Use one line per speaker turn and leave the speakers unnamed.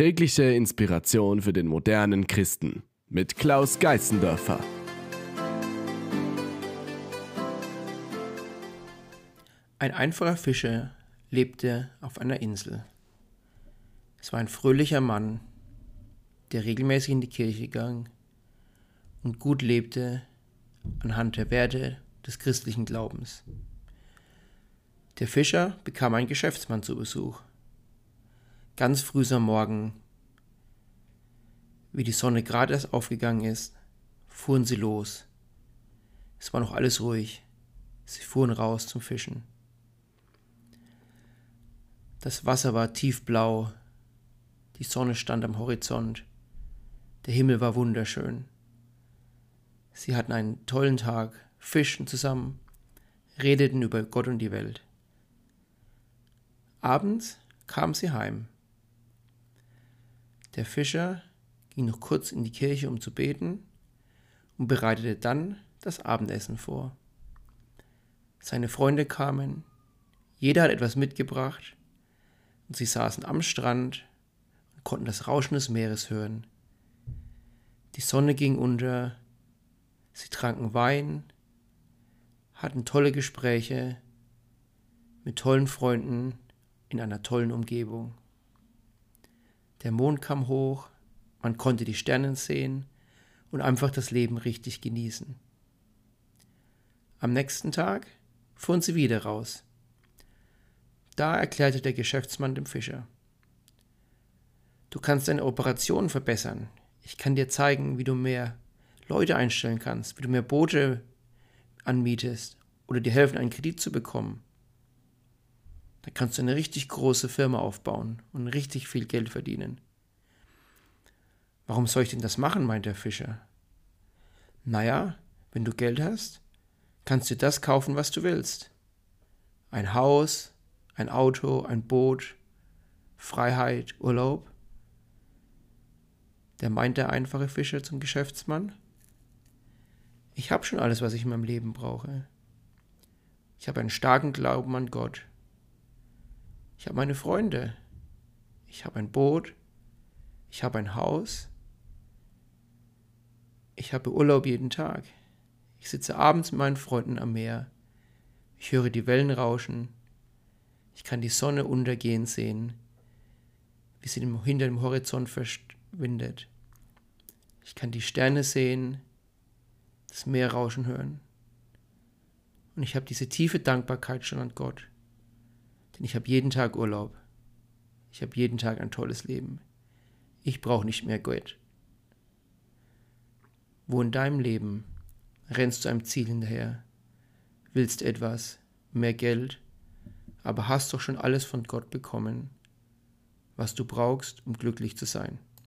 Tägliche Inspiration für den modernen Christen mit Klaus Geißendörfer.
Ein einfacher Fischer lebte auf einer Insel. Es war ein fröhlicher Mann, der regelmäßig in die Kirche ging und gut lebte anhand der Werte des christlichen Glaubens. Der Fischer bekam einen Geschäftsmann zu Besuch. Ganz früh am Morgen, wie die Sonne gerade erst aufgegangen ist, fuhren sie los. Es war noch alles ruhig. Sie fuhren raus zum Fischen. Das Wasser war tiefblau, die Sonne stand am Horizont, der Himmel war wunderschön. Sie hatten einen tollen Tag, fischten zusammen, redeten über Gott und die Welt. Abends kamen sie heim. Der Fischer ging noch kurz in die Kirche, um zu beten, und bereitete dann das Abendessen vor. Seine Freunde kamen, jeder hat etwas mitgebracht, und sie saßen am Strand und konnten das Rauschen des Meeres hören. Die Sonne ging unter, sie tranken Wein, hatten tolle Gespräche mit tollen Freunden in einer tollen Umgebung. Der Mond kam hoch, man konnte die Sterne sehen und einfach das Leben richtig genießen. Am nächsten Tag fuhren sie wieder raus. Da erklärte der Geschäftsmann dem Fischer, Du kannst deine Operation verbessern. Ich kann dir zeigen, wie du mehr Leute einstellen kannst, wie du mehr Boote anmietest oder dir helfen, einen Kredit zu bekommen. Da kannst du eine richtig große Firma aufbauen und richtig viel Geld verdienen. Warum soll ich denn das machen, meint der Fischer. Naja, wenn du Geld hast, kannst du das kaufen, was du willst. Ein Haus, ein Auto, ein Boot, Freiheit, Urlaub. Der meint der einfache Fischer zum Geschäftsmann. Ich habe schon alles, was ich in meinem Leben brauche. Ich habe einen starken Glauben an Gott. Ich habe meine Freunde. Ich habe ein Boot. Ich habe ein Haus. Ich habe Urlaub jeden Tag. Ich sitze abends mit meinen Freunden am Meer. Ich höre die Wellen rauschen. Ich kann die Sonne untergehen sehen, wie sie hinter dem Horizont verschwindet. Ich kann die Sterne sehen, das Meer rauschen hören. Und ich habe diese tiefe Dankbarkeit schon an Gott. Denn ich habe jeden Tag Urlaub. Ich habe jeden Tag ein tolles Leben. Ich brauche nicht mehr Geld. Wo in deinem Leben rennst du einem Ziel hinterher, willst etwas, mehr Geld, aber hast doch schon alles von Gott bekommen, was du brauchst, um glücklich zu sein.